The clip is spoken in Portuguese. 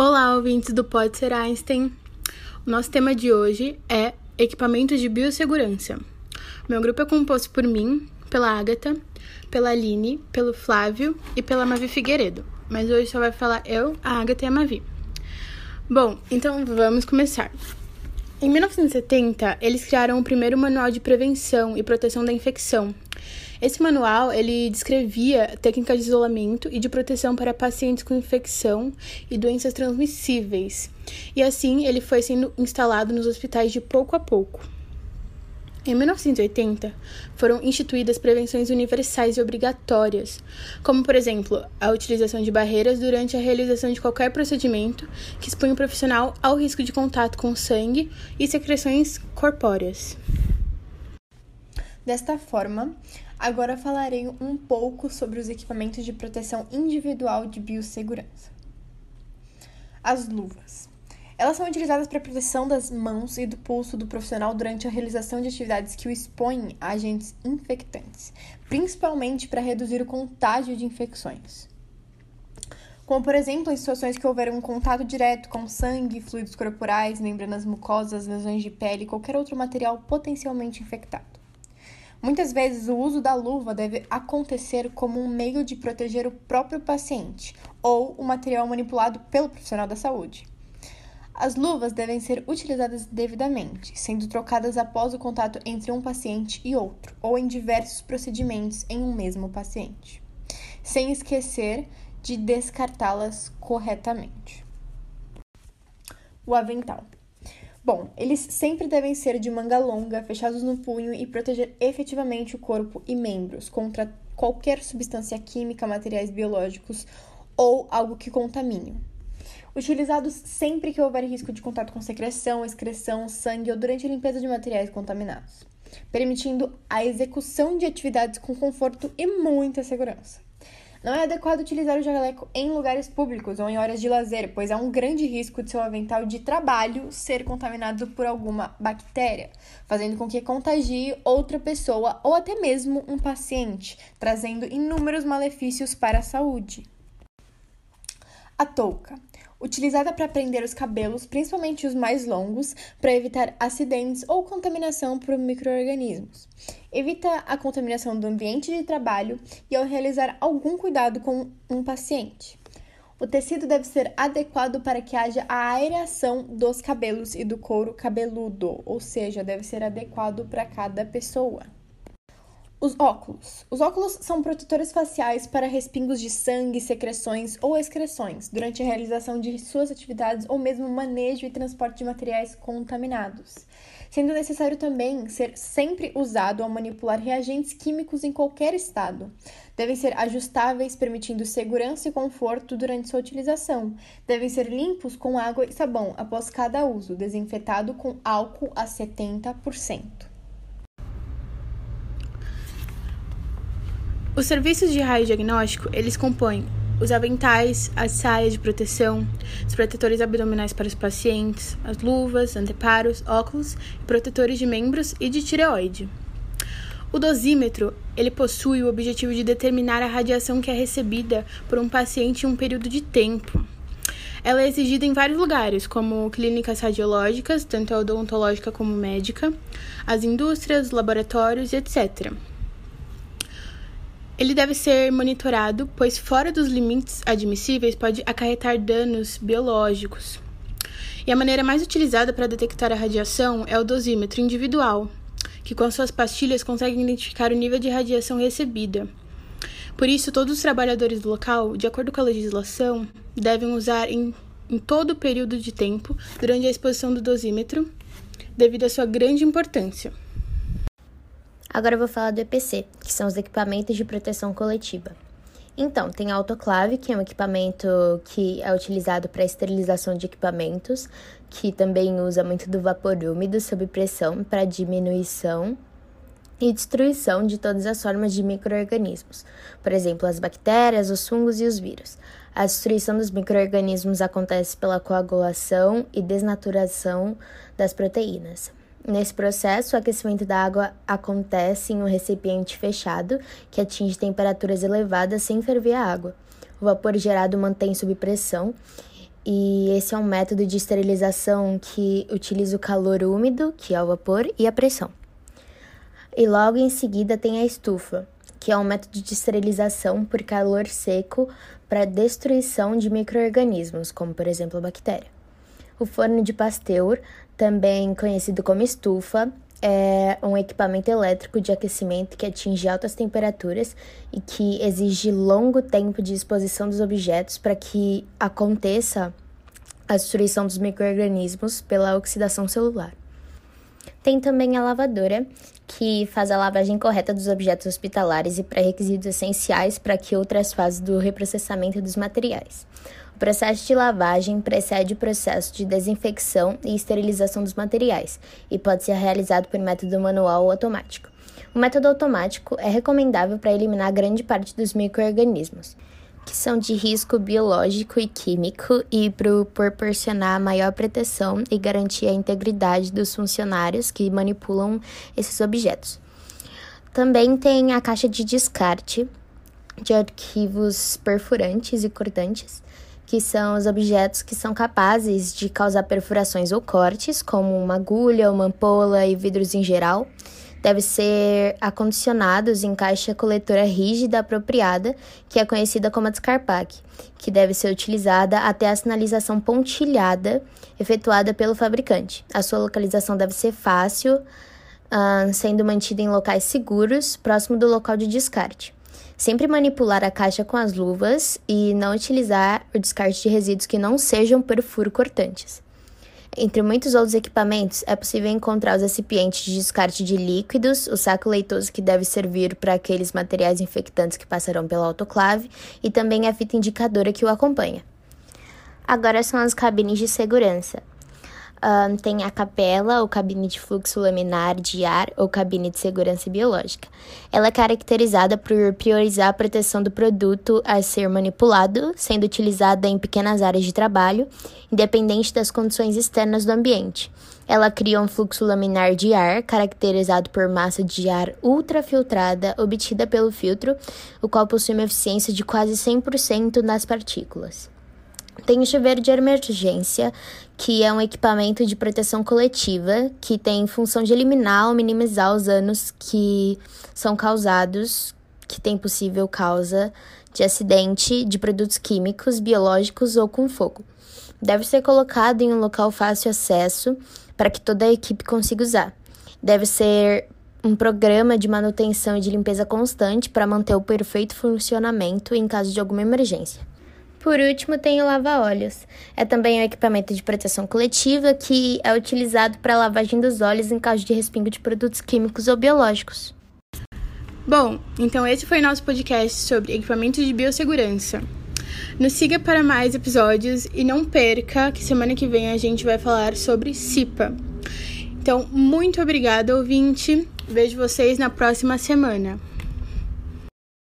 Olá, ouvintes do Pode Ser Einstein. O nosso tema de hoje é equipamentos de biossegurança. Meu grupo é composto por mim, pela Agatha, pela Aline, pelo Flávio e pela Mavi Figueiredo. Mas hoje só vai falar eu, a Agatha e a Mavi. Bom, então vamos começar. Em 1970, eles criaram o primeiro manual de prevenção e proteção da infecção, esse manual ele descrevia técnicas de isolamento e de proteção para pacientes com infecção e doenças transmissíveis. E assim ele foi sendo instalado nos hospitais de pouco a pouco. Em 1980, foram instituídas prevenções universais e obrigatórias, como, por exemplo, a utilização de barreiras durante a realização de qualquer procedimento que exponha o profissional ao risco de contato com sangue e secreções corpóreas. Desta forma, agora falarei um pouco sobre os equipamentos de proteção individual de biossegurança. As luvas. Elas são utilizadas para proteção das mãos e do pulso do profissional durante a realização de atividades que o expõem a agentes infectantes, principalmente para reduzir o contágio de infecções. Como, por exemplo, em situações que houver um contato direto com sangue, fluidos corporais, membranas mucosas, lesões de pele e qualquer outro material potencialmente infectado. Muitas vezes, o uso da luva deve acontecer como um meio de proteger o próprio paciente ou o material manipulado pelo profissional da saúde. As luvas devem ser utilizadas devidamente, sendo trocadas após o contato entre um paciente e outro, ou em diversos procedimentos em um mesmo paciente, sem esquecer de descartá-las corretamente. O avental. Bom, eles sempre devem ser de manga longa, fechados no punho e proteger efetivamente o corpo e membros contra qualquer substância química, materiais biológicos ou algo que contamine. Utilizados sempre que houver risco de contato com secreção, excreção, sangue ou durante a limpeza de materiais contaminados, permitindo a execução de atividades com conforto e muita segurança. Não é adequado utilizar o jaleco em lugares públicos ou em horas de lazer, pois há um grande risco de seu avental de trabalho ser contaminado por alguma bactéria, fazendo com que contagie outra pessoa ou até mesmo um paciente, trazendo inúmeros malefícios para a saúde. A touca utilizada para prender os cabelos, principalmente os mais longos, para evitar acidentes ou contaminação por microorganismos. Evita a contaminação do ambiente de trabalho e ao realizar algum cuidado com um paciente. O tecido deve ser adequado para que haja a aereação dos cabelos e do couro cabeludo, ou seja, deve ser adequado para cada pessoa. Os óculos. Os óculos são protetores faciais para respingos de sangue, secreções ou excreções durante a realização de suas atividades ou mesmo manejo e transporte de materiais contaminados, sendo necessário também ser sempre usado ao manipular reagentes químicos em qualquer estado. Devem ser ajustáveis, permitindo segurança e conforto durante sua utilização. Devem ser limpos com água e sabão após cada uso, desinfetado com álcool a 70%. Os serviços de raio diagnóstico, eles compõem os aventais, as saias de proteção, os protetores abdominais para os pacientes, as luvas, anteparos, óculos, protetores de membros e de tireoide. O dosímetro, ele possui o objetivo de determinar a radiação que é recebida por um paciente em um período de tempo. Ela é exigida em vários lugares, como clínicas radiológicas, tanto odontológica como médica, as indústrias, laboratórios, etc. Ele deve ser monitorado, pois fora dos limites admissíveis pode acarretar danos biológicos. E a maneira mais utilizada para detectar a radiação é o dosímetro individual, que com suas pastilhas consegue identificar o nível de radiação recebida. Por isso, todos os trabalhadores do local, de acordo com a legislação, devem usar em, em todo o período de tempo durante a exposição do dosímetro, devido à sua grande importância. Agora eu vou falar do EPC, que são os equipamentos de proteção coletiva. Então, tem a autoclave, que é um equipamento que é utilizado para esterilização de equipamentos, que também usa muito do vapor úmido sob pressão para diminuição e destruição de todas as formas de microorganismos, por exemplo, as bactérias, os fungos e os vírus. A destruição dos microorganismos acontece pela coagulação e desnaturação das proteínas. Nesse processo, o aquecimento da água acontece em um recipiente fechado que atinge temperaturas elevadas sem ferver a água. O vapor gerado mantém sob pressão e esse é um método de esterilização que utiliza o calor úmido, que é o vapor, e a pressão. E logo em seguida tem a estufa, que é um método de esterilização por calor seco para destruição de microorganismos, como por exemplo a bactéria. O forno de Pasteur, também conhecido como estufa, é um equipamento elétrico de aquecimento que atinge altas temperaturas e que exige longo tempo de exposição dos objetos para que aconteça a destruição dos microorganismos pela oxidação celular. Tem também a lavadora, que faz a lavagem correta dos objetos hospitalares e pré-requisitos essenciais para que outras fases do reprocessamento dos materiais. O processo de lavagem precede o processo de desinfecção e esterilização dos materiais e pode ser realizado por método manual ou automático. O método automático é recomendável para eliminar grande parte dos microorganismos, que são de risco biológico e químico, e para proporcionar maior proteção e garantir a integridade dos funcionários que manipulam esses objetos. Também tem a caixa de descarte de arquivos perfurantes e cortantes, que são os objetos que são capazes de causar perfurações ou cortes, como uma agulha, uma ampola e vidros em geral. Devem ser acondicionados em caixa coletora rígida apropriada, que é conhecida como a descarpac, que deve ser utilizada até a sinalização pontilhada efetuada pelo fabricante. A sua localização deve ser fácil, uh, sendo mantida em locais seguros, próximo do local de descarte. Sempre manipular a caixa com as luvas e não utilizar o descarte de resíduos que não sejam por furo cortantes. Entre muitos outros equipamentos, é possível encontrar os recipientes de descarte de líquidos, o saco leitoso que deve servir para aqueles materiais infectantes que passarão pela autoclave e também a fita indicadora que o acompanha. Agora são as cabines de segurança. Um, tem a capela, ou cabine de fluxo laminar de ar, ou cabine de segurança biológica. Ela é caracterizada por priorizar a proteção do produto a ser manipulado, sendo utilizada em pequenas áreas de trabalho, independente das condições externas do ambiente. Ela cria um fluxo laminar de ar, caracterizado por massa de ar ultrafiltrada obtida pelo filtro, o qual possui uma eficiência de quase 100% nas partículas. Tem o chuveiro de emergência, que é um equipamento de proteção coletiva que tem função de eliminar ou minimizar os danos que são causados, que tem possível causa de acidente de produtos químicos, biológicos ou com fogo. Deve ser colocado em um local fácil acesso para que toda a equipe consiga usar. Deve ser um programa de manutenção e de limpeza constante para manter o perfeito funcionamento em caso de alguma emergência. Por último, tem o lava-olhos. É também um equipamento de proteção coletiva que é utilizado para a lavagem dos olhos em caso de respingo de produtos químicos ou biológicos. Bom, então esse foi nosso podcast sobre equipamentos de biossegurança. Nos siga para mais episódios e não perca que semana que vem a gente vai falar sobre CIPA. Então, muito obrigada, ouvinte. Vejo vocês na próxima semana.